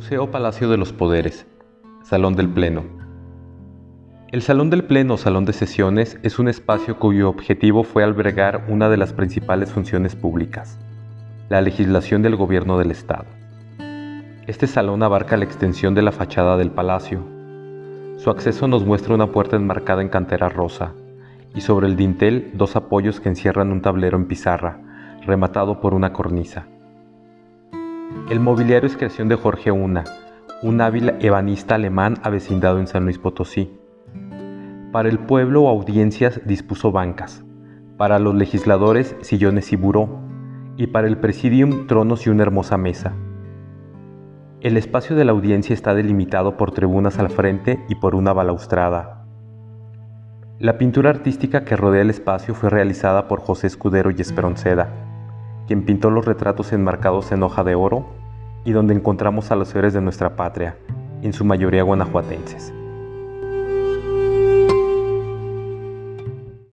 Museo Palacio de los Poderes, Salón del Pleno. El Salón del Pleno o Salón de Sesiones es un espacio cuyo objetivo fue albergar una de las principales funciones públicas, la legislación del gobierno del Estado. Este salón abarca la extensión de la fachada del palacio. Su acceso nos muestra una puerta enmarcada en cantera rosa y sobre el dintel dos apoyos que encierran un tablero en pizarra, rematado por una cornisa. El mobiliario es creación de Jorge Una, un hábil ebanista alemán avecindado en San Luis Potosí. Para el pueblo o audiencias dispuso bancas, para los legisladores sillones y buró, y para el presidium tronos y una hermosa mesa. El espacio de la audiencia está delimitado por tribunas al frente y por una balaustrada. La pintura artística que rodea el espacio fue realizada por José Escudero y Esperonceda quien pintó los retratos enmarcados en hoja de oro y donde encontramos a los héroes de nuestra patria, en su mayoría guanajuatenses.